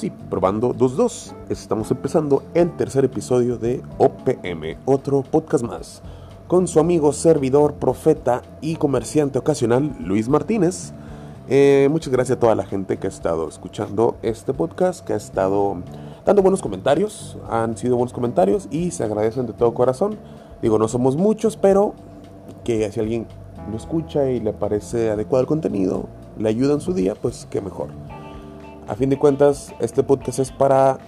Sí, probando 2-2. Estamos empezando el tercer episodio de OPM, otro podcast más, con su amigo servidor, profeta y comerciante ocasional, Luis Martínez. Eh, muchas gracias a toda la gente que ha estado escuchando este podcast, que ha estado dando buenos comentarios. Han sido buenos comentarios y se agradecen de todo corazón. Digo, no somos muchos, pero que si alguien lo escucha y le parece adecuado el contenido, le ayuda en su día, pues qué mejor. A fin de cuentas, este podcast es para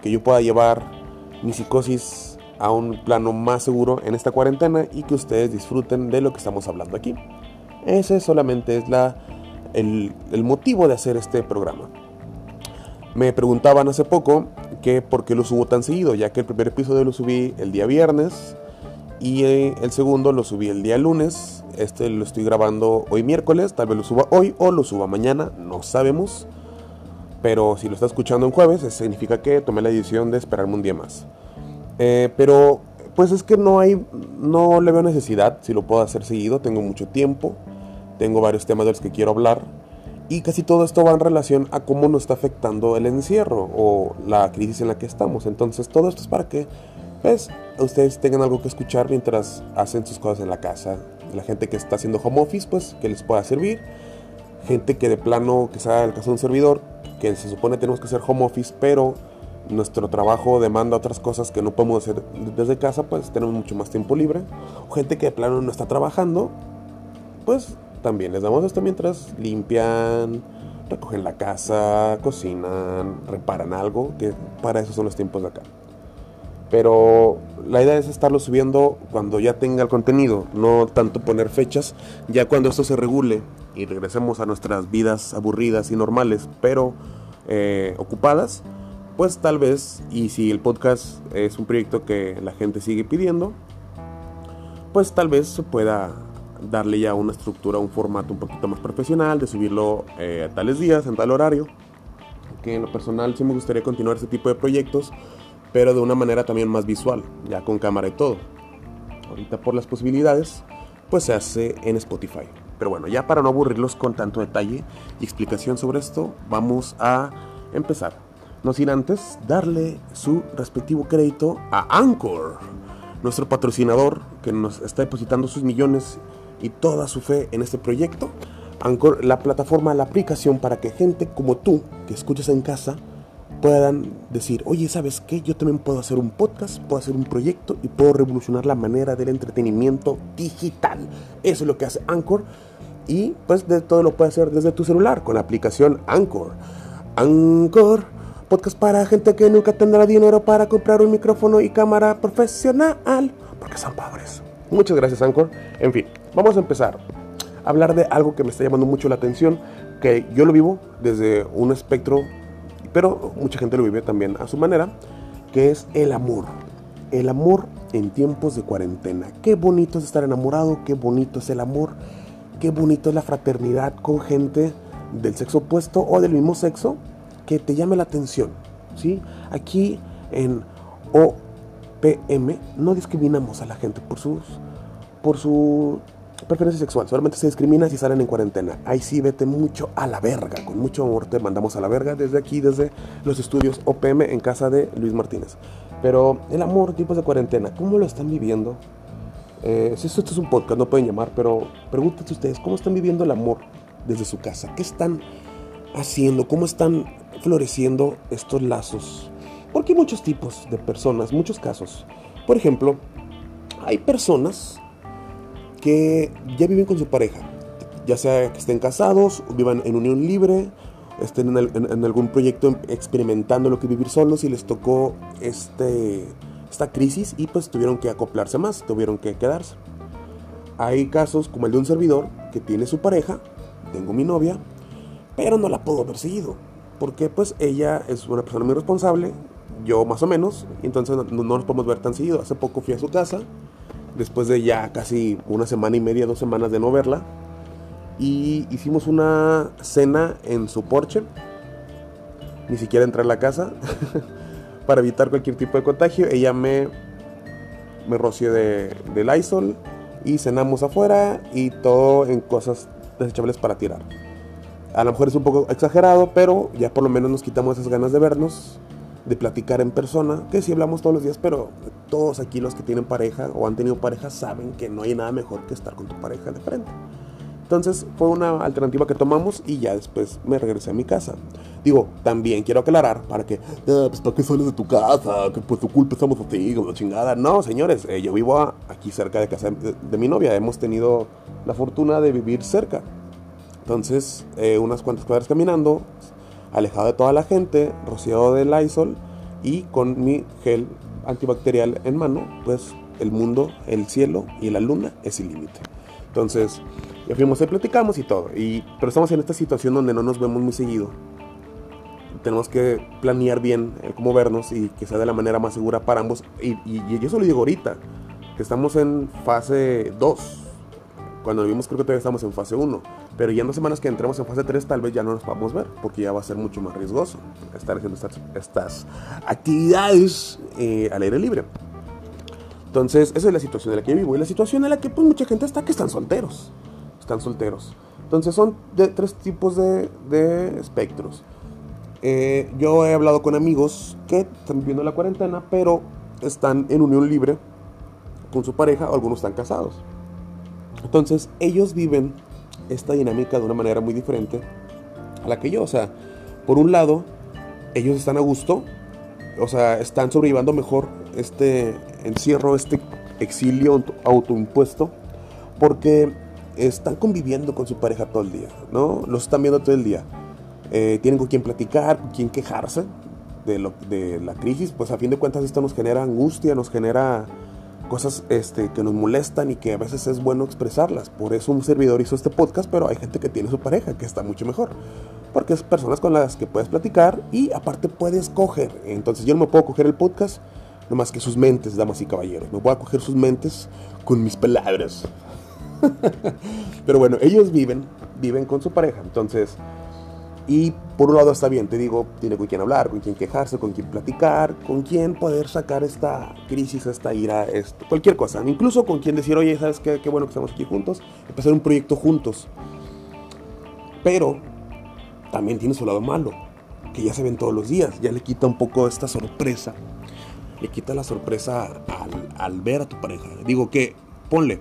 que yo pueda llevar mi psicosis a un plano más seguro en esta cuarentena y que ustedes disfruten de lo que estamos hablando aquí. Ese solamente es la, el, el motivo de hacer este programa. Me preguntaban hace poco que por qué lo subo tan seguido, ya que el primer episodio lo subí el día viernes y eh, el segundo lo subí el día lunes. Este lo estoy grabando hoy miércoles, tal vez lo suba hoy o lo suba mañana, no sabemos. Pero si lo está escuchando en jueves, significa que tomé la decisión de esperarme un día más. Eh, pero pues es que no hay, no le veo necesidad si lo puedo hacer seguido. Tengo mucho tiempo, tengo varios temas de los que quiero hablar. Y casi todo esto va en relación a cómo nos está afectando el encierro o la crisis en la que estamos. Entonces todo esto es para que pues, ustedes tengan algo que escuchar mientras hacen sus cosas en la casa. La gente que está haciendo home office, pues que les pueda servir. Gente que de plano, que sea el caso de un servidor, que se supone tenemos que hacer home office, pero nuestro trabajo demanda otras cosas que no podemos hacer desde casa, pues tenemos mucho más tiempo libre. Gente que de plano no está trabajando, pues también les damos esto mientras limpian, recogen la casa, cocinan, reparan algo, que para eso son los tiempos de acá. Pero la idea es estarlo subiendo cuando ya tenga el contenido, no tanto poner fechas, ya cuando esto se regule y regresemos a nuestras vidas aburridas y normales, pero eh, ocupadas, pues tal vez, y si el podcast es un proyecto que la gente sigue pidiendo, pues tal vez se pueda darle ya una estructura, un formato un poquito más profesional, de subirlo eh, a tales días, en tal horario, que en lo personal sí me gustaría continuar ese tipo de proyectos pero de una manera también más visual, ya con cámara y todo. Ahorita por las posibilidades, pues se hace en Spotify. Pero bueno, ya para no aburrirlos con tanto detalle y explicación sobre esto, vamos a empezar. No sin antes darle su respectivo crédito a Anchor, nuestro patrocinador que nos está depositando sus millones y toda su fe en este proyecto. Anchor, la plataforma, la aplicación para que gente como tú, que escuches en casa, puedan decir, oye, ¿sabes qué? Yo también puedo hacer un podcast, puedo hacer un proyecto y puedo revolucionar la manera del entretenimiento digital. Eso es lo que hace Anchor. Y pues de todo lo puedes hacer desde tu celular con la aplicación Anchor. Anchor, podcast para gente que nunca tendrá dinero para comprar un micrófono y cámara profesional, porque son pobres. Muchas gracias Anchor. En fin, vamos a empezar a hablar de algo que me está llamando mucho la atención, que yo lo vivo desde un espectro pero mucha gente lo vive también a su manera, que es el amor. El amor en tiempos de cuarentena. Qué bonito es estar enamorado, qué bonito es el amor, qué bonito es la fraternidad con gente del sexo opuesto o del mismo sexo que te llame la atención. ¿sí? Aquí en OPM no discriminamos a la gente por sus por su preferencia sexual. Solamente se discrimina si salen en cuarentena. Ahí sí vete mucho a la verga. Con mucho amor te mandamos a la verga desde aquí, desde los estudios OPM en casa de Luis Martínez. Pero el amor, tipos de cuarentena, ¿cómo lo están viviendo? Eh, si esto, es un podcast, no pueden llamar, pero pregúntense ustedes, ¿cómo están viviendo el amor desde su casa? ¿Qué están haciendo? ¿Cómo están floreciendo estos lazos? Porque hay muchos tipos de personas, muchos casos. Por ejemplo, hay personas que ya viven con su pareja, ya sea que estén casados, vivan en unión libre, estén en, algún proyecto experimentando lo que vivir solos y les tocó este, esta crisis y pues tuvieron que acoplarse más, tuvieron que quedarse. Hay casos como el de un servidor que tiene su pareja, tengo mi novia, pero no la puedo ver seguido, porque pues ella es una persona muy responsable, yo más o menos, entonces no, no nos podemos ver tan seguido. Hace poco fui a su casa después de ya casi una semana y media, dos semanas de no verla. Y hicimos una cena en su porche. Ni siquiera entré a la casa. para evitar cualquier tipo de contagio. Ella me, me roció de, de Lysol. Y cenamos afuera. Y todo en cosas desechables para tirar. A lo mejor es un poco exagerado, pero ya por lo menos nos quitamos esas ganas de vernos, de platicar en persona, que sí hablamos todos los días, pero todos aquí los que tienen pareja o han tenido pareja saben que no hay nada mejor que estar con tu pareja de frente. Entonces fue una alternativa que tomamos y ya después me regresé a mi casa. Digo, también quiero aclarar para que, ah, pues ¿para qué sales de tu casa? Que tu culpa estamos así, chingada. No, señores, eh, yo vivo aquí cerca de casa de, mi novia. Hemos tenido la fortuna de vivir cerca. Entonces, eh, unas cuantas cuadras caminando, alejado de toda la gente, rociado de Lysol y con mi gel antibacterial en mano, pues el mundo, el cielo y la luna es el límite. Entonces, ya fuimos y platicamos y todo. Y, pero estamos en esta situación donde no nos vemos muy seguido. Tenemos que planear bien cómo vernos y que sea de la manera más segura para ambos. Y, y, y eso lo digo ahorita, que estamos en fase 2. Cuando vimos creo que todavía estamos en fase 1. Pero ya en dos semanas que entremos en fase 3 tal vez ya no nos podamos ver. Porque ya va a ser mucho más riesgoso estar haciendo estas, estas actividades eh, al aire libre. Entonces, esa es la situación en la que vivo. Y la situación en la que pues, mucha gente está que están solteros están solteros. Entonces son de tres tipos de, espectros. Eh, yo he hablado con amigos que están viviendo la cuarentena, pero están en unión libre con su pareja o algunos están casados. Entonces ellos viven esta dinámica de una manera muy diferente a la que yo. O sea, por un lado, ellos están a gusto, o sea, están sobrellevando mejor este encierro, este exilio autoimpuesto, porque están conviviendo con su pareja todo el día, ¿no? Los están viendo todo el día. Eh, tienen con quién platicar, con quién quejarse de, lo, de la crisis, pues a fin de cuentas esto nos genera angustia, nos genera cosas este, que nos molestan y que a veces es bueno expresarlas. Por eso un servidor hizo este podcast, pero hay gente que tiene su pareja, que está mucho mejor. Porque es personas con las que puedes platicar y aparte puedes coger. Entonces yo no me puedo coger el podcast, no más que sus mentes, damas y caballeros. Me voy a coger sus mentes con mis palabras. Pero bueno, ellos viven, viven con su pareja. Entonces, y por un lado está bien, te digo, tiene con quién hablar, con quién quejarse, con quién platicar, con quién poder sacar esta crisis, esta ira, esto, cualquier cosa. Incluso con quien decir, oye, ¿sabes qué? Qué bueno que estamos aquí juntos, empezar un proyecto juntos. Pero también tiene su lado malo, que ya se ven todos los días, ya le quita un poco esta sorpresa. Le quita la sorpresa al, al ver a tu pareja. Digo que, ponle,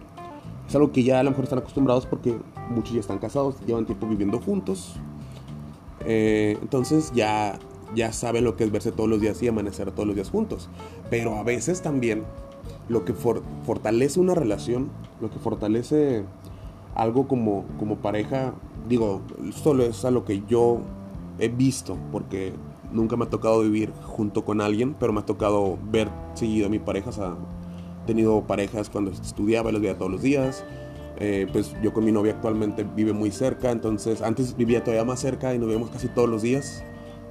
es algo que ya a lo mejor están acostumbrados porque muchos ya están casados, llevan tiempo viviendo juntos. Eh, entonces ya, ya saben lo que es verse todos los días y amanecer todos los días juntos. Pero a veces también lo que fortalece una relación, lo que fortalece algo como, como pareja, digo, solo es a lo que yo he visto, porque nunca me ha tocado vivir junto con alguien, pero me ha tocado ver seguido a mi pareja, o tenido parejas cuando estudiaba, los veía todos los días. Eh, pues yo con mi novia actualmente vive muy cerca, entonces antes vivía todavía más cerca y nos vemos casi todos los días.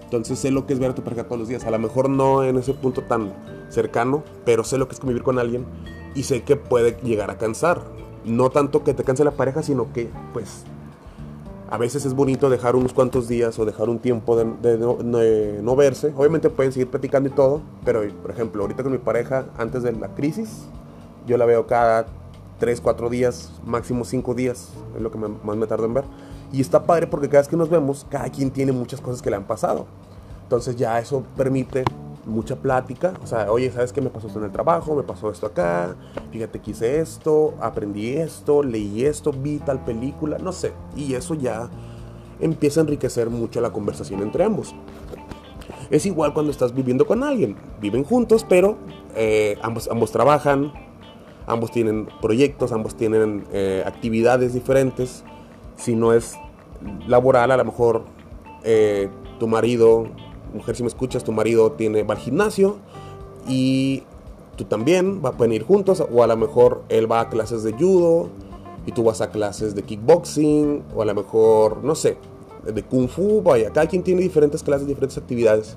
Entonces sé lo que es ver a tu pareja todos los días. A lo mejor no en ese punto tan cercano, pero sé lo que es convivir con alguien y sé que puede llegar a cansar. No tanto que te canse la pareja, sino que pues a veces es bonito dejar unos cuantos días o dejar un tiempo de, no, verse. Obviamente pueden seguir platicando y todo, pero por ejemplo, ahorita con mi pareja, antes de la crisis, yo la veo cada 3, 4 días, máximo 5 días, es lo que más me tardo en ver. Y está padre porque cada vez que nos vemos, cada quien tiene muchas cosas que le han pasado. Entonces ya eso permite mucha plática. O sea, oye, ¿sabes qué me pasó esto en el trabajo? Me pasó esto acá. Fíjate que hice esto, aprendí esto, leí esto, vi tal película, no sé. Y eso ya empieza a enriquecer mucho la conversación entre ambos. Es igual cuando estás viviendo con alguien. Viven juntos, pero eh, ambos, ambos trabajan, ambos tienen proyectos, ambos tienen eh, actividades diferentes. Si no es laboral, a lo mejor eh, tu marido mujer, si me escuchas, tu marido tiene, va al gimnasio y tú también, va, pueden ir juntos, o a lo mejor él va a clases de judo y tú vas a clases de kickboxing, o a lo mejor, no sé, de kung fu, vaya, cada quien tiene diferentes clases, diferentes actividades.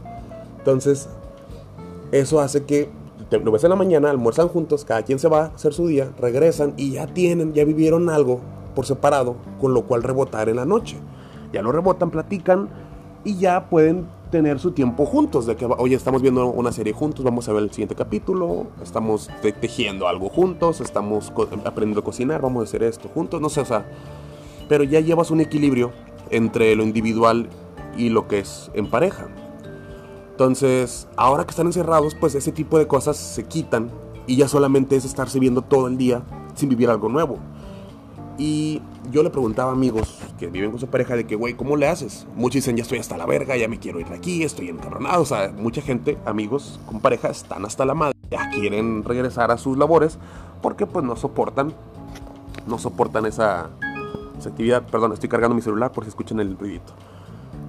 Entonces, eso hace que lo ves en la mañana, almuerzan juntos, cada quien se va a hacer su día, regresan y ya tienen, ya vivieron algo por separado, con lo cual rebotar en la noche. Ya lo rebotan, platican y ya pueden tener su tiempo juntos, de que, oye, estamos viendo una serie juntos, vamos a ver el siguiente capítulo, estamos tejiendo algo juntos, estamos aprendiendo a cocinar, vamos a hacer esto juntos, no sé, o sea, pero ya llevas un equilibrio entre lo individual y lo que es en pareja. Entonces, ahora que están encerrados, pues ese tipo de cosas se quitan y ya solamente es estarse viendo todo el día sin vivir algo nuevo. Y yo le preguntaba a amigos que viven con su pareja de que, güey, ¿cómo le haces? Muchos dicen, ya estoy hasta la verga, ya me quiero ir de aquí, estoy encabronado. O sea, mucha gente, amigos con pareja, están hasta la madre, ya quieren regresar a sus labores porque pues no soportan, no soportan esa, esa actividad. Perdón, estoy cargando mi celular por si escuchan el ruidito.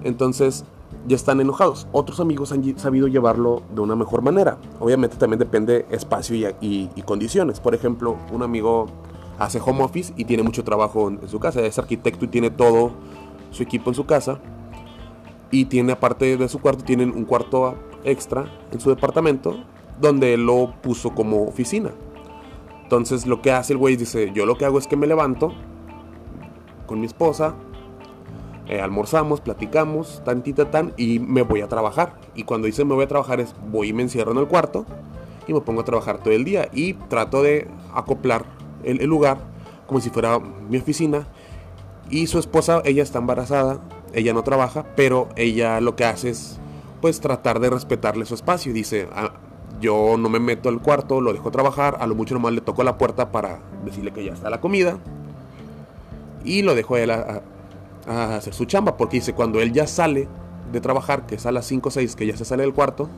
Entonces, ya están enojados. Otros amigos han sabido llevarlo de una mejor manera. Obviamente también depende espacio y, condiciones. Por ejemplo, un amigo hace home office y tiene mucho trabajo en, su casa. Es arquitecto y tiene todo su equipo en su casa. Y tiene, aparte de su cuarto, tienen un cuarto extra en su departamento donde lo puso como oficina. Entonces lo que hace el güey dice, yo lo que hago es que me levanto con mi esposa, eh, almorzamos, platicamos, tantita tan, y me voy a trabajar. Y cuando dice me voy a trabajar es voy y me encierro en el cuarto y me pongo a trabajar todo el día. Y trato de acoplar el, lugar como si fuera mi oficina. Y su esposa, ella está embarazada, ella no trabaja, pero ella lo que hace es pues tratar de respetarle su espacio. Dice, ah, yo no me meto al cuarto, lo dejo trabajar, a lo mucho nomás le toco la puerta para decirle que ya está la comida. Y lo dejo a él hacer su chamba, porque dice, cuando él ya sale de trabajar, que es a las 5 o 6, que ya se sale del cuarto,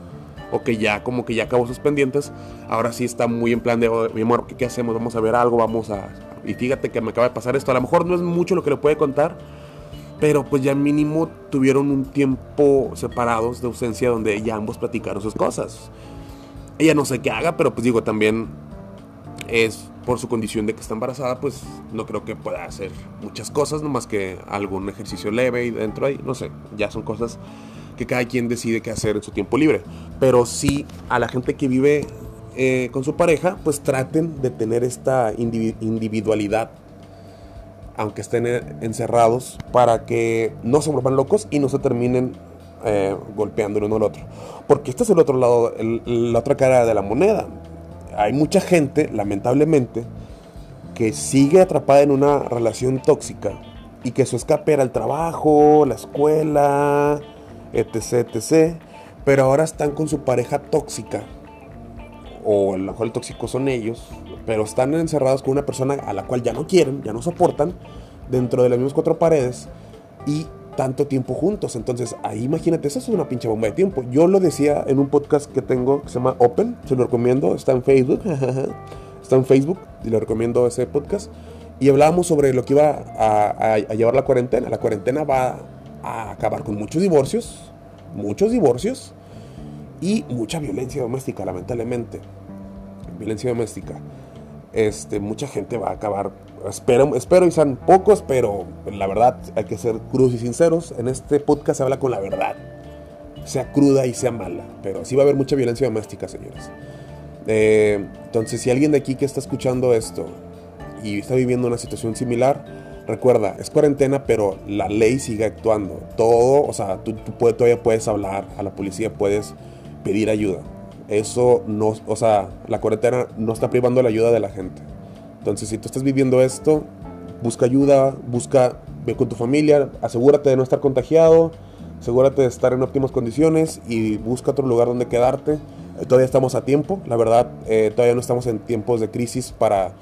o que ya como que ya acabó sus pendientes, ahora sí está muy en plan de, mi amor, ¿qué, hacemos? Vamos a ver algo, vamos a... Y fíjate que me acaba de pasar esto, a lo mejor no es mucho lo que le puede contar, pero pues ya mínimo tuvieron un tiempo separados de ausencia donde ya ambos platicaron sus cosas. Ella no sé qué haga, pero pues digo, también es por su condición de que está embarazada, pues no creo que pueda hacer muchas cosas, más que algún ejercicio leve y dentro ahí, no sé, ya son cosas que cada quien decide qué hacer en su tiempo libre. Pero sí, a la gente que vive eh, con su pareja, pues traten de tener esta individualidad, aunque estén encerrados, para que no se vuelvan locos y no se terminen eh, golpeando el uno al otro. Porque este es el otro lado, la otra cara de la moneda hay mucha gente, lamentablemente, que sigue atrapada en una relación tóxica y que su escape era el trabajo, la escuela, etc, etc. Pero ahora están con su pareja tóxica, o a lo mejor el tóxico son ellos, pero están encerrados con una persona a la cual ya no quieren, ya no soportan, dentro de las mismas cuatro paredes y tanto tiempo juntos. Entonces, ahí imagínate, eso es una pinche bomba de tiempo. Yo lo decía en un podcast que tengo que se llama Open, se lo recomiendo, está en Facebook, está en Facebook y le recomiendo ese podcast. Y hablábamos sobre lo que iba a, llevar la cuarentena. La cuarentena va a acabar con muchos divorcios, muchos divorcios y mucha violencia doméstica, lamentablemente. Violencia doméstica. Este, mucha gente va a acabar espero, espero y sean pocos, pero la verdad hay que ser crudos y sinceros. En este podcast se habla con la verdad, sea cruda y sea mala, pero sí va a haber mucha violencia doméstica, señores. Eh, entonces, si alguien de aquí que está escuchando esto y está viviendo una situación similar, recuerda, es cuarentena, pero la ley sigue actuando. Todo, o sea, tú, todavía puedes hablar a la policía, puedes pedir ayuda. Eso no, o sea, la cuarentena no está privando la ayuda de la gente. Entonces, si tú estás viviendo esto, busca ayuda, busca, ve con tu familia, asegúrate de no estar contagiado, asegúrate de estar en óptimas condiciones y busca otro lugar donde quedarte. Eh, todavía estamos a tiempo, la verdad, eh, todavía no estamos en tiempos de crisis para,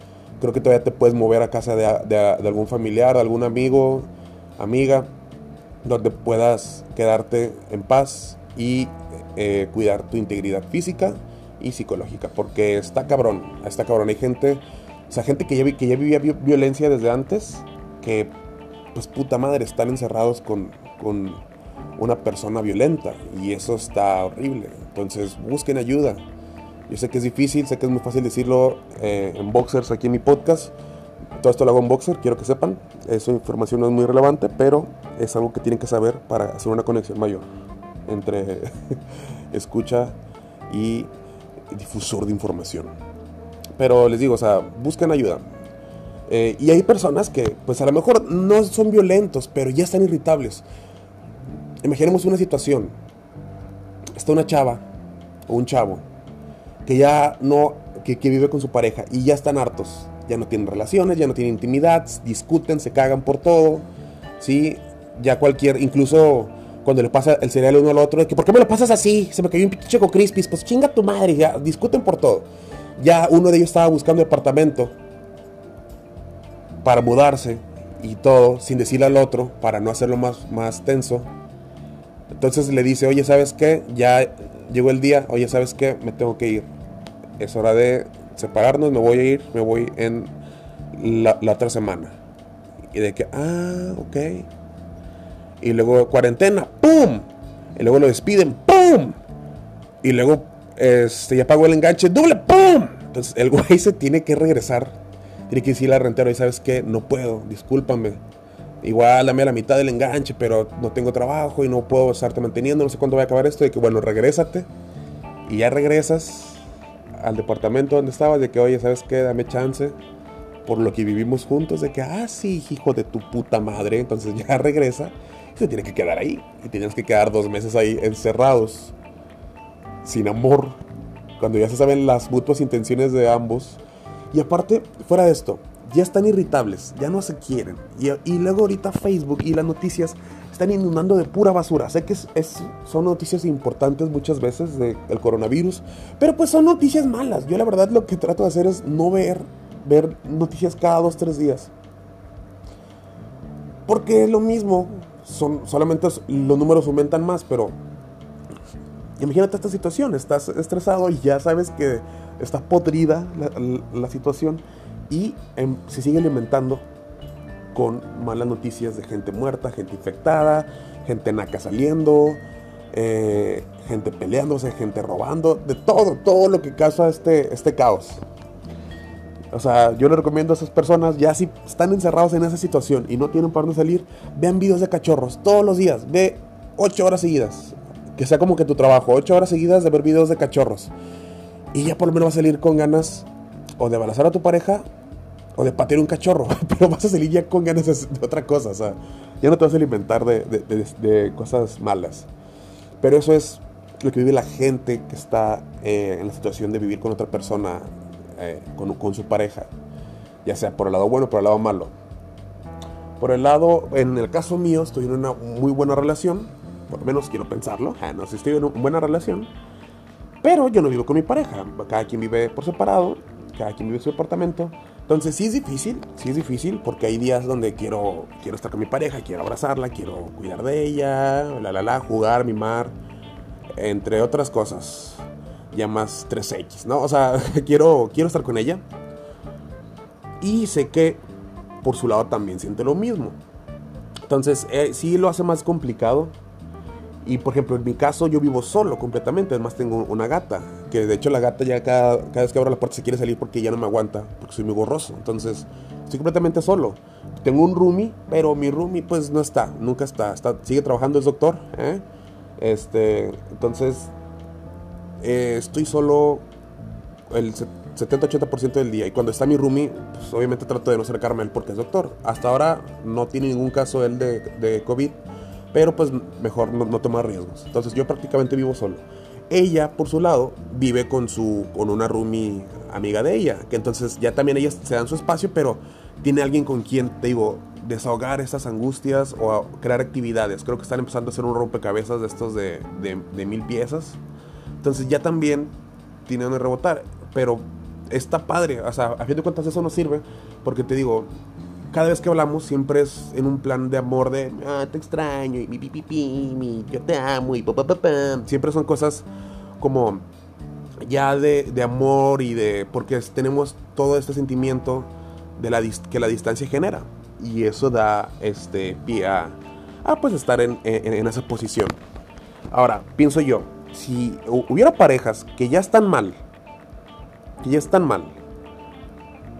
creo que todavía te puedes mover a casa de, algún familiar, de algún amigo, amiga, donde puedas quedarte en paz y eh, cuidar tu integridad física y psicológica, porque está cabrón, está cabrón, hay gente o sea, gente que ya, vivía violencia desde antes, que pues puta madre, están encerrados con, con una persona violenta y eso está horrible. Entonces busquen ayuda. Yo sé que es difícil, sé que es muy fácil decirlo eh, en boxers aquí en mi podcast. Todo esto lo hago en boxer, quiero que sepan. Esa información no es muy relevante, pero es algo que tienen que saber para hacer una conexión mayor entre escucha y difusor de información. Pero les digo, o sea, busquen ayuda. Eh, y hay personas que, pues a lo mejor no son violentos, pero ya están irritables. Imaginemos una situación. Está una chava o un chavo que ya no, que, vive con su pareja y ya están hartos. Ya no tienen relaciones, ya no tienen intimidad, discuten, se cagan por todo. ¿sí? ya cualquier, incluso cuando le pasa el cereal uno al otro, de que ¿por qué me lo pasas así? Se me cayó un pinche Crispis, pues chinga tu madre, ya discuten por todo. Ya uno de ellos estaba buscando departamento para mudarse y todo, sin decirle al otro, para no hacerlo más, más tenso. Entonces le dice, oye, ¿sabes qué? Ya llegó el día, oye, ¿sabes qué? Me tengo que ir. Es hora de separarnos, me voy a ir, me voy en la, la otra semana. Y de que, ah, ok. Y luego cuarentena, ¡pum! Y luego lo despiden, ¡pum! Y luego este, ya pagó el enganche, doble, ¡pum! Entonces el güey se tiene que regresar. Tiene que decirle al rentero, y sabes qué, no puedo, discúlpame. Igual dame la mitad del enganche, pero no tengo trabajo y no puedo estarte manteniendo, no sé cuándo va a acabar esto. Y que bueno, regrésate. Y ya regresas al departamento donde estabas, de que, oye, ¿sabes qué? Dame chance. Por lo que vivimos juntos, de que, ah, sí, hijo de tu puta madre. Entonces ya regresa y se tiene que quedar ahí. Y tienes que quedar dos meses ahí encerrados, sin amor, cuando ya se saben las mutuas intenciones de ambos. Y aparte, fuera de esto, ya están irritables, ya no se quieren. Y, y luego ahorita Facebook y las noticias están inundando de pura basura. Sé que es, son noticias importantes muchas veces del coronavirus, pero pues son noticias malas. Yo la verdad lo que trato de hacer es no ver, ver noticias cada dos, tres días. Porque es lo mismo, son, solamente los números aumentan más, pero imagínate esta situación, estás estresado y ya sabes que está podrida la, situación y em, se sigue alimentando con malas noticias de gente muerta, gente infectada, gente naca saliendo, eh, gente peleándose, gente robando, de todo, todo lo que causa este, este caos. O sea, yo le recomiendo a esas personas, ya si están encerrados en esa situación y no tienen para dónde salir, vean videos de cachorros todos los días, ve 8 horas seguidas, que sea como que tu trabajo, 8 horas seguidas de ver videos de cachorros. Y ya por lo menos vas a salir con ganas o de abrazar a tu pareja o de patear un cachorro, pero vas a salir ya con ganas de otra cosa, o sea, ya no te vas a alimentar de, de, de, de cosas malas. Pero eso es lo que vive la gente que está eh, en la situación de vivir con otra persona, eh, con, con, su pareja, ya sea por el lado bueno o por el lado malo. Por el lado, en el caso mío, estoy en una muy buena relación, por lo menos quiero pensarlo, ah, no sé, estoy en una buena relación, pero yo no vivo con mi pareja, cada quien vive por separado, cada quien vive en su departamento, entonces sí es difícil, sí es difícil porque hay días donde quiero, quiero estar con mi pareja, quiero abrazarla, quiero cuidar de ella, la la la, jugar, mimar, entre otras cosas. Ya más 3X, ¿no? O sea, quiero, quiero estar con ella. Y sé que por su lado también siente lo mismo. Entonces eh, sí lo hace más complicado y por ejemplo, en mi caso yo vivo solo completamente, además tengo una gata, que de hecho la gata ya cada, cada vez que abro la puerta se quiere salir porque ya no me aguanta, porque soy muy borroso. Entonces, estoy completamente solo. Tengo un roomie, pero mi roomie pues no está, nunca está, está sigue trabajando, es doctor. ¿eh? Este, entonces, eh, estoy solo el 70-80% del día. Y cuando está mi roomie, pues obviamente trato de no acercarme a él porque es doctor. Hasta ahora no tiene ningún caso él de, de COVID pero pues mejor no, no tomar riesgos. Entonces yo prácticamente vivo solo. Ella, por su lado, vive con, su, con una roomie amiga de ella, que entonces ya también ellas se dan su espacio, pero tiene alguien con quien, te digo, desahogar estas angustias o crear actividades. Creo que están empezando a hacer un rompecabezas de estos de, de, de mil piezas. Entonces ya también tiene donde rebotar, pero está padre. O sea, a fin de cuentas eso no sirve, porque te digo, cada vez que hablamos siempre es en un plan de amor de ah, te extraño y mi, pi, pi, mi, yo te amo y pa. siempre son cosas como ya de, de, amor y de porque tenemos todo este sentimiento de la que la distancia genera y eso da este pie a, a pues estar en, en, en esa posición ahora pienso yo si hubiera parejas que ya están mal que ya están mal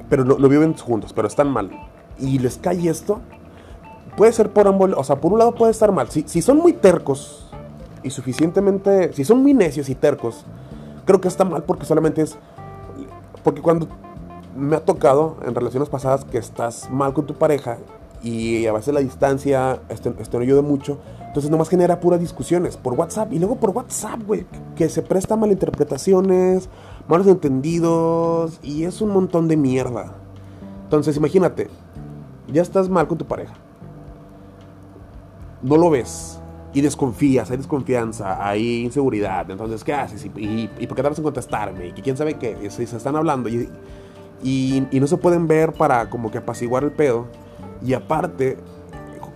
pero no, no viven juntos pero están mal y les cae esto, puede ser por ambos, o sea, por un lado puede estar mal. Si, si son muy tercos y suficientemente, si son muy necios y tercos, creo que está mal porque solamente es, porque cuando me ha tocado en relaciones pasadas que estás mal con tu pareja y a veces la distancia este, este no ayuda mucho, entonces nomás genera puras discusiones por WhatsApp y luego por WhatsApp, güey, que se presta malinterpretaciones, malos entendidos y es un montón de mierda. Entonces imagínate, ya estás mal con tu pareja. no lo ves y desconfías, hay desconfianza, hay inseguridad. Entonces, ¿qué haces? ¿Y, por qué tardas en contestarme? ¿Y quién sabe qué? Si se están hablando y, y, no se pueden ver para como que apaciguar el pedo. Y aparte,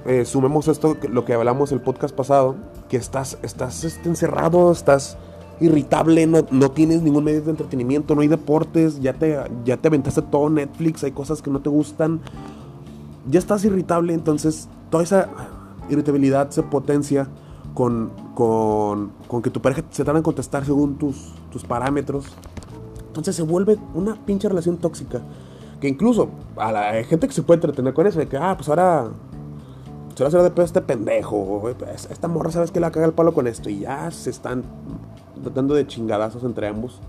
eh, sumemos esto, lo que hablamos el podcast pasado, que estás, estás este, encerrado, estás irritable, no, no, tienes ningún medio de entretenimiento, no hay deportes, ya te, ya te aventaste todo Netflix, hay cosas que no te gustan, ya estás irritable, entonces toda esa irritabilidad se potencia con, con, con que tu pareja se tarda en contestar según tus, tus parámetros. Entonces se vuelve una pinche relación tóxica. Que incluso a la gente que se puede entretener con eso, de que, ah, pues ahora se va a hacer de pedo este pendejo. Esta morra, ¿sabes que la caga el palo con esto? Y ya se están tratando de chingadazos entre ambos.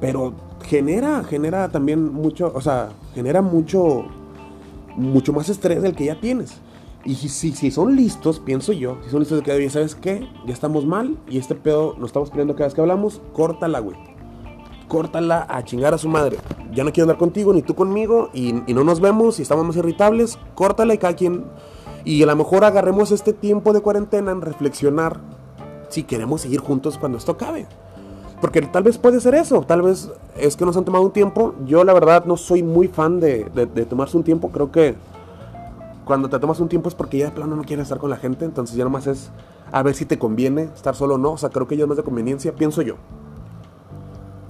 Pero genera, genera también mucho, o sea, genera mucho, mucho más estrés del que ya tienes. Y si, si, son listos, pienso yo, si son listos de que, ¿sabes qué? Ya estamos mal y este pedo nos estamos peleando cada vez que hablamos, córtala, güey. Córtala a chingar a su madre. Ya no quiero hablar contigo ni tú conmigo y, no nos vemos y estamos más irritables. Córtala y cada quien. Y a lo mejor agarremos este tiempo de cuarentena en reflexionar si queremos seguir juntos cuando esto acabe. Porque tal vez puede ser eso, tal vez es que nos han tomado un tiempo. Yo la verdad no soy muy fan de, de tomarse un tiempo, creo que cuando te tomas un tiempo es porque ya de plano no quieres estar con la gente, entonces ya nomás es a ver si te conviene estar solo o no, o sea, creo que ya es más de conveniencia, pienso yo.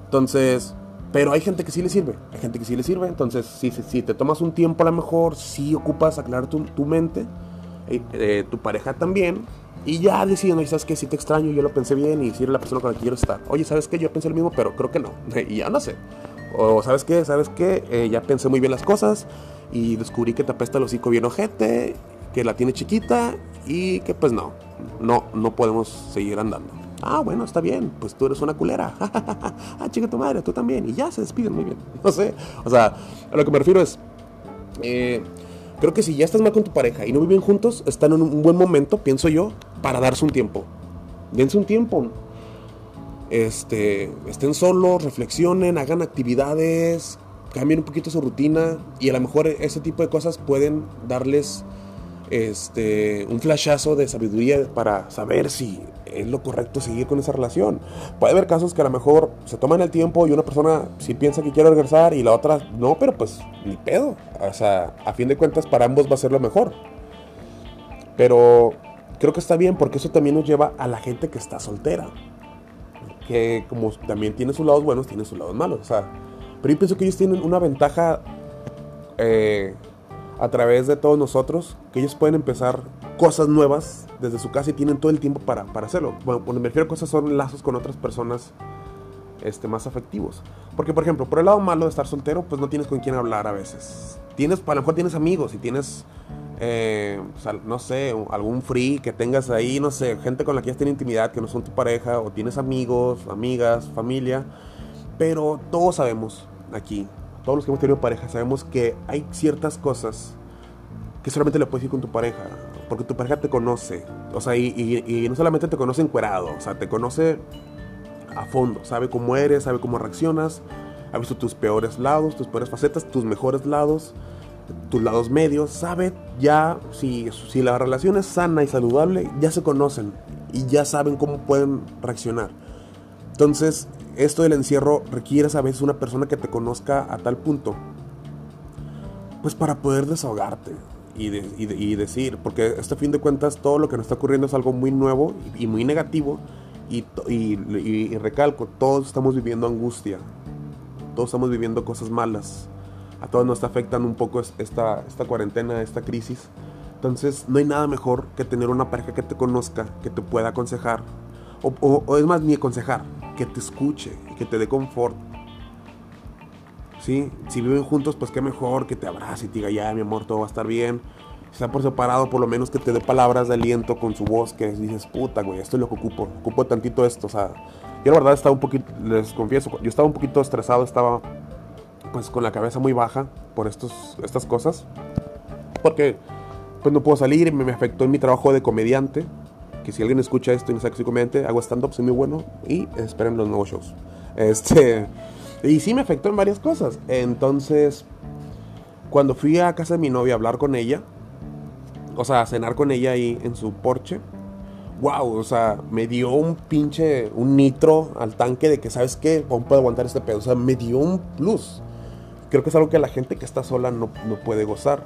Entonces, pero hay gente que sí le sirve, hay gente que sí le sirve, entonces si, si, te tomas un tiempo a lo mejor, sí ocupas aclarar tu, tu mente, eh, eh, tu pareja también, y ya deciden, oye, ¿sabes qué? Si te extraño, yo lo pensé bien y si eres la persona con la que quiero estar. Oye, ¿sabes qué? Yo pensé lo mismo, pero creo que no. Y ya no sé. O ¿sabes qué? ¿Sabes qué? Eh, ya pensé muy bien las cosas y descubrí que te apesta el hocico bien ojete, que la tiene chiquita y que pues no, no, no podemos seguir andando. Ah, bueno, está bien, pues tú eres una culera. ah, chica tu madre, tú también. Y ya se despiden muy bien. No sé, o sea, a lo que me refiero es, eh, creo que si ya estás mal con tu pareja y no viven juntos, están en un buen momento, pienso yo, para darse un tiempo. Dense un tiempo. Este, estén solos, reflexionen, hagan actividades, cambien un poquito su rutina y a lo mejor ese tipo de cosas pueden darles este, un flashazo de sabiduría para saber si es lo correcto seguir con esa relación. Puede haber casos que a lo mejor se toman el tiempo y una persona sí piensa que quiere regresar y la otra no, pero pues ni pedo. O sea, a fin de cuentas para ambos va a ser lo mejor. Pero creo que está bien porque eso también nos lleva a la gente que está soltera. Que como también tiene sus lados buenos, tiene sus lados malos. O sea, pero yo pienso que ellos tienen una ventaja eh, a través de todos nosotros, que ellos pueden empezar cosas nuevas desde su casa y tienen todo el tiempo para, para hacerlo. Bueno, cuando me refiero a cosas son lazos con otras personas este, más afectivos. Porque, por ejemplo, por el lado malo de estar soltero, pues no tienes con quién hablar a veces. Tienes, a lo mejor tienes amigos y tienes, eh, no sé, algún free que tengas ahí, no sé, gente con la que ya tienes intimidad que no son tu pareja, o tienes amigos, amigas, familia. Pero todos sabemos aquí, todos los que hemos tenido pareja, sabemos que hay ciertas cosas que solamente le puedes decir con tu pareja, porque tu pareja te conoce, o sea, y, no solamente te conoce encuerado, o sea, te conoce a fondo, sabe cómo eres, sabe cómo reaccionas, ha visto tus peores lados, tus peores facetas, tus mejores lados, tus lados medios, sabe ya si, si la relación es sana y saludable, ya se conocen y ya saben cómo pueden reaccionar. Entonces, esto del encierro requiere a veces una persona que te conozca a tal punto, pues para poder desahogarte y, decir, porque este fin de cuentas todo lo que nos está ocurriendo es algo muy nuevo y, muy negativo y, y, recalco, todos estamos viviendo angustia, todos estamos viviendo cosas malas, a todos nos está afectando un poco esta, esta cuarentena, esta crisis. Entonces no hay nada mejor que tener una pareja que te conozca, que te pueda aconsejar, o, es más, ni aconsejar, que te escuche, que te dé confort. ¿Sí? Si viven juntos, pues qué mejor que te abrace y te diga, ya, mi amor, todo va a estar bien. Si está por separado, por lo menos que te dé palabras de aliento con su voz, que dices, puta, güey, esto es lo que ocupo, ocupo tantito esto. O sea, yo la verdad estaba un poquito, les confieso, yo estaba un poquito estresado, estaba pues con la cabeza muy baja por estos, estas cosas. Porque pues no puedo salir, y me afectó en mi trabajo de comediante que si alguien escucha esto y sabe que soy hago stand-up, soy muy bueno y esperen los nuevos shows. Este, y sí me afectó en varias cosas. Entonces, cuando fui a casa de mi novia a hablar con ella, o sea, a cenar con ella ahí en su porche. Wow, o sea, me dio un pinche, un nitro al tanque de que, ¿sabes qué? Puedo aguantar este pedo. O sea, me dio un plus. Creo que es algo que la gente que está sola no, no puede gozar.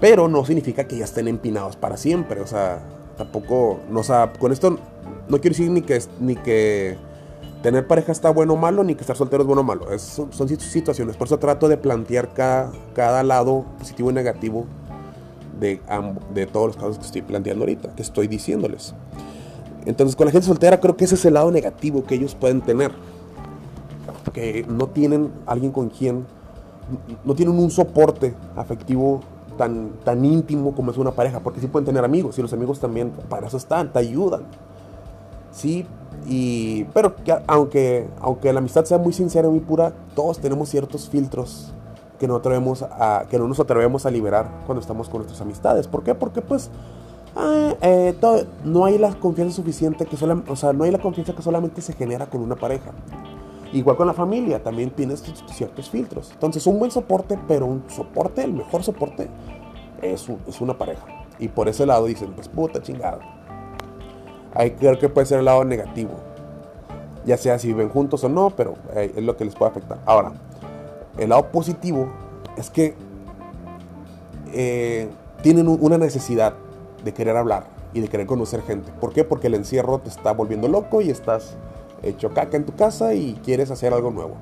Pero no significa que ya estén empinados para siempre. O sea, tampoco, no, o sea, con esto no quiero decir ni que, ni que tener pareja está bueno o malo, ni que estar soltero es bueno o malo. Es, son, situaciones. Por eso trato de plantear cada, cada lado positivo y negativo de, de todos los casos que estoy planteando ahorita, que estoy diciéndoles. Entonces, con la gente soltera creo que ese es el lado negativo que ellos pueden tener. Que no tienen alguien con quien, no tienen un soporte afectivo tan, tan íntimo como es una pareja, porque sí pueden tener amigos, y los amigos también para eso están, te ayudan. Sí, y, pero aunque, aunque la amistad sea muy sincera y muy pura, todos tenemos ciertos filtros que no, atrevemos a, que no nos atrevemos a liberar cuando estamos con nuestras amistades. ¿Por qué? Porque pues ah, eh, no hay la confianza suficiente que solo, o sea, no hay la confianza que solamente se genera con una pareja. Igual con la familia, también tienes ciertos filtros. Entonces, un buen soporte, pero un soporte, el mejor soporte, es, es una pareja. Y por ese lado dicen, pues puta chingada. Ahí creo que puede ser el lado negativo. Ya sea si viven juntos o no, pero eh, es lo que les puede afectar. Ahora, el lado positivo es que eh, tienen una necesidad de querer hablar y de querer conocer gente. ¿Por qué? Porque el encierro te está volviendo loco y estás hecho caca en tu casa y quieres hacer algo nuevo.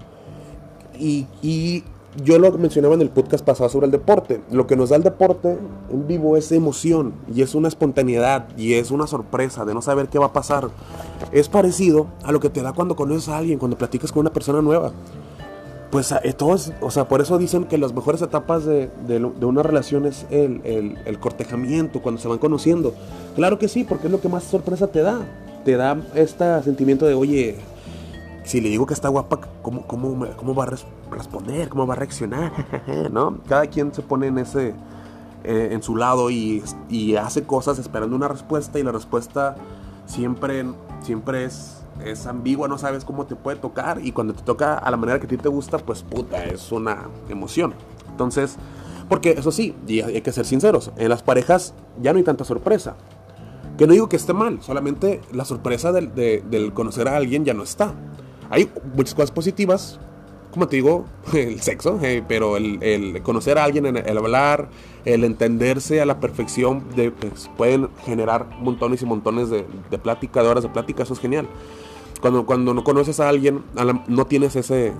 Y, y yo lo mencionaba en el podcast pasado sobre el deporte. Lo que nos da el deporte en vivo es emoción y es una espontaneidad y es una sorpresa de no saber qué va a pasar. Es parecido a lo que te da cuando conoces a alguien, cuando platicas con una persona nueva. Pues eh, todos, o sea, por eso dicen que las mejores etapas de, una relación es el, el cortejamiento, cuando se van conociendo. Claro que sí, porque es lo que más sorpresa te da. Te da este sentimiento de, oye, si le digo que está guapa, ¿cómo, cómo, cómo va a responder? ¿Cómo va a reaccionar? ¿No? Cada quien se pone en ese... Eh, en su lado y, y, hace cosas esperando una respuesta y la respuesta siempre, siempre es, es ambigua, no sabes cómo te puede tocar y cuando te toca a la manera que a ti te gusta, pues puta, es una emoción. Entonces, porque eso sí, y hay que ser sinceros, en las parejas ya no hay tanta sorpresa. Que no digo que esté mal, solamente la sorpresa del, del conocer a alguien ya no está. Hay muchas cosas positivas, como te digo, el sexo, eh, pero el, conocer a alguien, el, hablar, el entenderse a la perfección, de, pues, pueden generar montones y montones de, de plática, de horas de plática, eso es genial. Cuando, cuando no conoces a alguien, no tienes ese,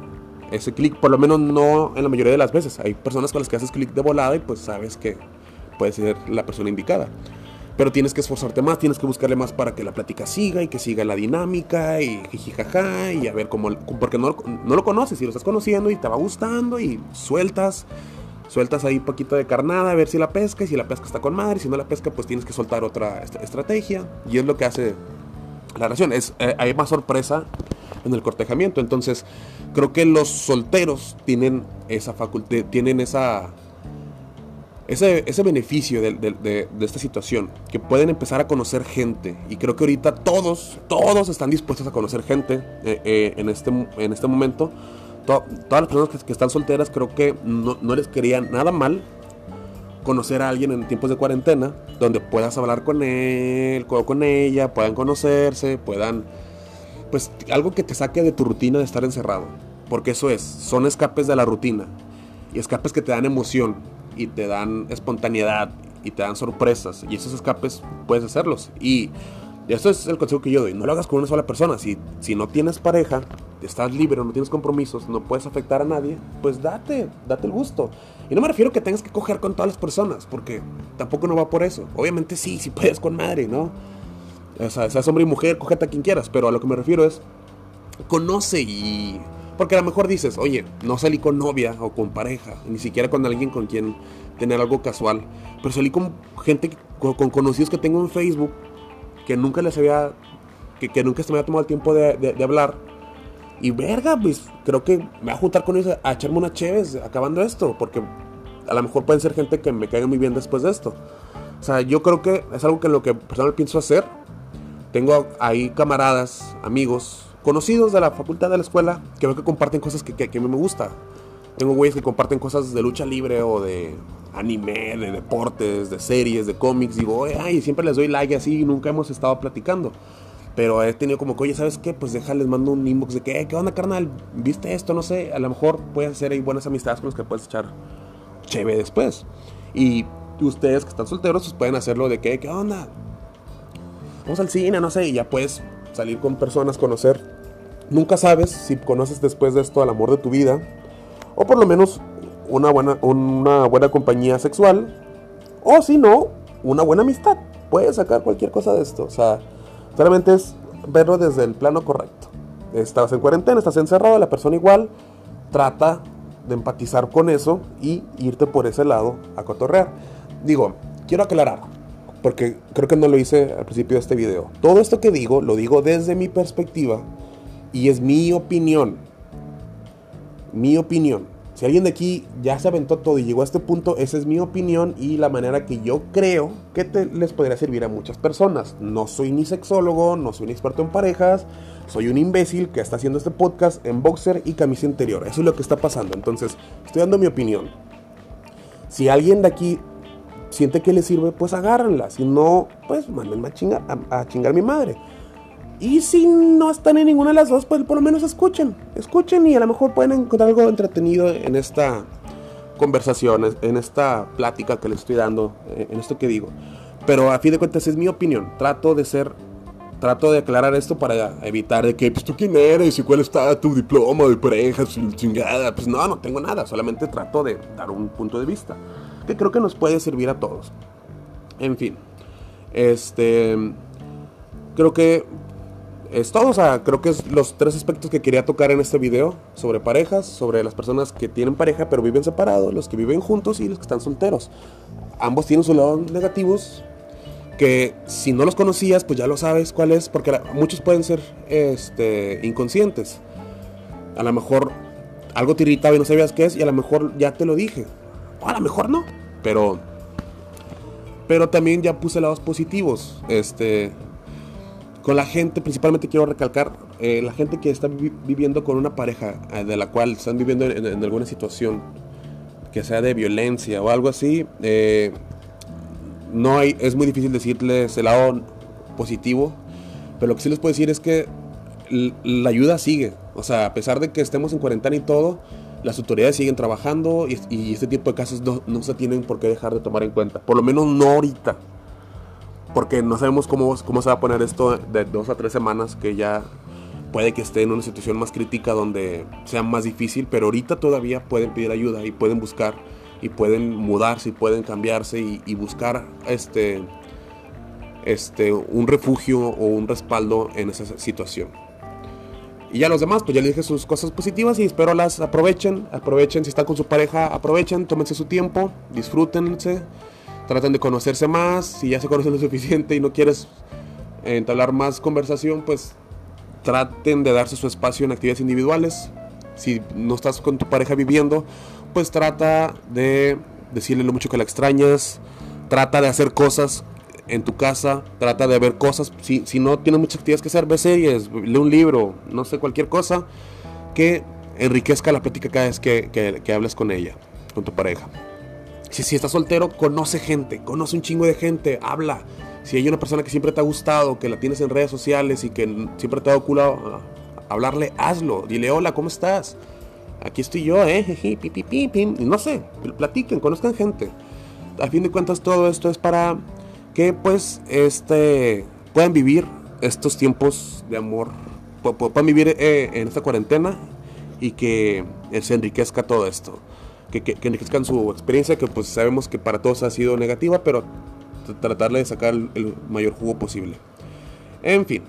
ese clic, por lo menos no en la mayoría de las veces. Hay personas con las que haces clic de volada y pues sabes que puede ser la persona indicada. Pero tienes que esforzarte más, tienes que buscarle más para que la plática siga y que siga la dinámica y jijijaja y a ver cómo... Porque no, no lo conoces y lo estás conociendo y te va gustando y sueltas sueltas ahí un poquito de carnada a ver si la pesca y si la pesca está con madre, si no la pesca pues tienes que soltar otra estrategia y es lo que hace la relación, es, eh, hay más sorpresa en el cortejamiento, entonces creo que los solteros tienen esa facultad, tienen esa ese, ese beneficio de, de, esta situación, que pueden empezar a conocer gente. Y creo que ahorita todos, todos están dispuestos a conocer gente eh, eh, en, este, en este momento. todas las personas que, están solteras creo que no, no les quería nada mal conocer a alguien en tiempos de cuarentena, donde puedas hablar con él, con, con ella, puedan conocerse, puedan, pues algo que te saque de tu rutina de estar encerrado. Porque eso es, son escapes de la rutina y escapes que te dan emoción y te dan espontaneidad y te dan sorpresas. Y esos escapes puedes hacerlos. Y eso es el consejo que yo doy. No lo hagas con una sola persona. Si, si no tienes pareja, estás libre, no tienes compromisos, no puedes afectar a nadie, pues date, date el gusto. Y no me refiero que tengas que coger con todas las personas, porque tampoco no va por eso. Obviamente sí, si puedes con madre, ¿no? O sea, seas hombre y mujer, cógete a quien quieras, pero a lo que me refiero es, conoce y porque a lo mejor dices, oye, no salí con novia o con pareja, ni siquiera con alguien con quien tener algo casual. Pero salí con gente, con, conocidos que tengo en Facebook, que nunca les había, que, nunca se me había tomado el tiempo de, hablar. Y verga, pues creo que me voy a juntar con ellos a echarme una chéves acabando esto, porque a lo mejor pueden ser gente que me caiga muy bien después de esto. O sea, yo creo que es algo que lo que personalmente pienso hacer. Tengo ahí camaradas, amigos, conocidos de la facultad de la escuela que veo que comparten cosas que, a mí me gusta. Tengo güeyes que comparten cosas de lucha libre o de anime, de deportes, de series, de cómics. Digo, ay, siempre les doy like así y nunca hemos estado platicando. Pero he tenido como que, oye, ¿sabes qué? Pues déjales, mando un inbox de que, ¿qué onda, carnal? ¿Viste esto? No sé. A lo mejor puedes hacer ahí buenas amistades con los que puedes echar chévere después. Y ustedes que están solteros, pues pueden hacerlo de que, ¿qué onda? Vamos al cine, no sé. Y ya puedes salir con personas, conocer. Nunca sabes si conoces después de esto al amor de tu vida. O por lo menos una buena, una buena compañía sexual. O si no, una buena amistad. Puedes sacar cualquier cosa de esto. O sea, solamente es verlo desde el plano correcto. Estás en cuarentena, estás encerrado, la persona igual trata de empatizar con eso y irte por ese lado a cotorrear. Digo, quiero aclarar, porque creo que no lo hice al principio de este video. Todo esto que digo, lo digo desde mi perspectiva y es mi opinión. Mi opinión. Si alguien de aquí ya se aventó todo y llegó a este punto, esa es mi opinión y la manera que yo creo que les podría servir a muchas personas. No soy ni sexólogo, no soy un experto en parejas, soy un imbécil que está haciendo este podcast en boxer y camisa interior. Eso es lo que está pasando. Entonces, estoy dando mi opinión. Si alguien de aquí siente que le sirve, pues agárrenla. Si no, pues mándenme a chingar a, a chingar mi madre. Y si no están en ninguna de las dos, pues por lo menos escuchen. Escuchen y a lo mejor pueden encontrar algo entretenido en esta conversación, en esta plática que les estoy dando, eh, en esto que digo. Pero a fin de cuentas es mi opinión. Trato de ser, trato de aclarar esto para evitar de que, pues tú quién eres y cuál está tu diploma de pareja, chingada. Pues no, no tengo nada. Solamente trato de dar un punto de vista que creo que nos puede servir a todos. En fin, este, creo que es todo. O sea, creo que es los tres aspectos que quería tocar en este video. Sobre parejas, sobre las personas que tienen pareja pero viven separados, los que viven juntos y los que están solteros. Ambos tienen sus lados negativos. Que si no los conocías, pues ya lo sabes cuál es. Porque muchos pueden ser este, inconscientes. A lo mejor algo te irritaba y no sabías qué es. Y a lo mejor ya te lo dije. O a lo mejor no. Pero... Pero también ya puse lados positivos. Este con la gente, principalmente quiero recalcar, eh, la gente que está viviendo con una pareja eh, de la cual están viviendo en, alguna situación que sea de violencia o algo así, eh, no hay, es muy difícil decirles el lado positivo, pero lo que sí les puedo decir es que la ayuda sigue, o sea, a pesar de que estemos en cuarentena y todo, las autoridades siguen trabajando y, este tipo de casos no, se tienen por qué dejar de tomar en cuenta, por lo menos no ahorita porque no sabemos cómo, cómo se va a poner esto de dos a tres semanas, que ya puede que esté en una situación más crítica donde sea más difícil, pero ahorita todavía pueden pedir ayuda y pueden buscar y pueden mudarse y pueden cambiarse y, buscar este, este, un refugio o un respaldo en esa situación. Y ya los demás, pues ya les dije sus cosas positivas y espero las aprovechen, aprovechen si están con su pareja, aprovechen, tómense su tiempo, disfrútense traten de conocerse más. Si ya se conocen lo suficiente y no quieres entablar más conversación, pues traten de darse su espacio en actividades individuales. Si no estás con tu pareja viviendo, pues trata de decirle lo mucho que la extrañas. Trata de hacer cosas en tu casa. Trata de ver cosas. Si, si no tienes muchas actividades que hacer, ve series, lee un libro, no sé, cualquier cosa que enriquezca la plática cada vez que, que, hables con ella, con tu pareja. Si, si estás soltero, conoce gente, conoce un chingo de gente, habla. Si hay una persona que siempre te ha gustado, que la tienes en redes sociales y que siempre te ha dado culo hablarle, hazlo. Dile, hola, ¿cómo estás? Aquí estoy yo, eh, Y no sé, platiquen, conozcan gente. A fin de cuentas, todo esto es para que, pues, este, puedan vivir estos tiempos de amor, puedan vivir eh, en esta cuarentena y que se enriquezca todo esto que, que, enriquezcan su experiencia, que pues sabemos que para todos ha sido negativa, pero tratarle de sacar el, mayor jugo posible. En fin,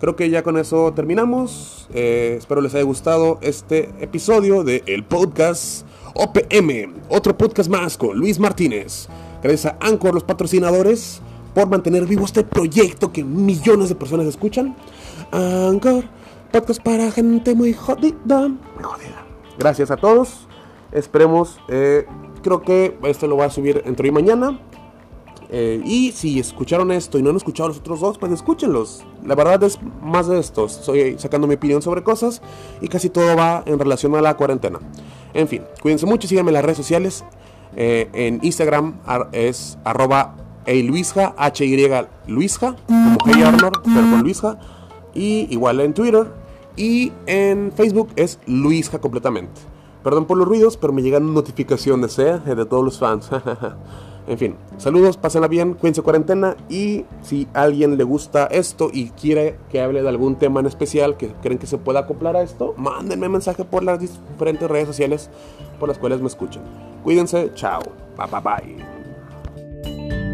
creo que ya con eso terminamos. Eh, espero les haya gustado este episodio de el podcast OPM, otro podcast más con Luis Martínez. Gracias a Anchor, los patrocinadores, por mantener vivo este proyecto que millones de personas escuchan. Anchor, podcast para gente muy jodida. Muy jodida. Gracias a todos. Esperemos, eh, creo que esto lo va a subir entre hoy y mañana. Eh, y si escucharon esto y no han escuchado los otros dos, pues escúchenlos. La verdad es más de esto. Estoy sacando mi opinión sobre cosas y casi todo va en relación a la cuarentena. En fin, cuídense mucho, síganme en las redes sociales. Eh, en Instagram es arroba H-Y Luisja, como Hey Arnold, pero con Luisja. Y igual en Twitter. Y en Facebook es Luisja completamente. Perdón por los ruidos, pero me llegan notificaciones ¿eh? de todos los fans. en fin, saludos, pásenla bien, cuídense cuarentena. Y si a alguien le gusta esto y quiere que hable de algún tema en especial que creen que se pueda acoplar a esto, mándenme mensaje por las diferentes redes sociales por las cuales me escuchan. Cuídense, chao, bye bye. bye.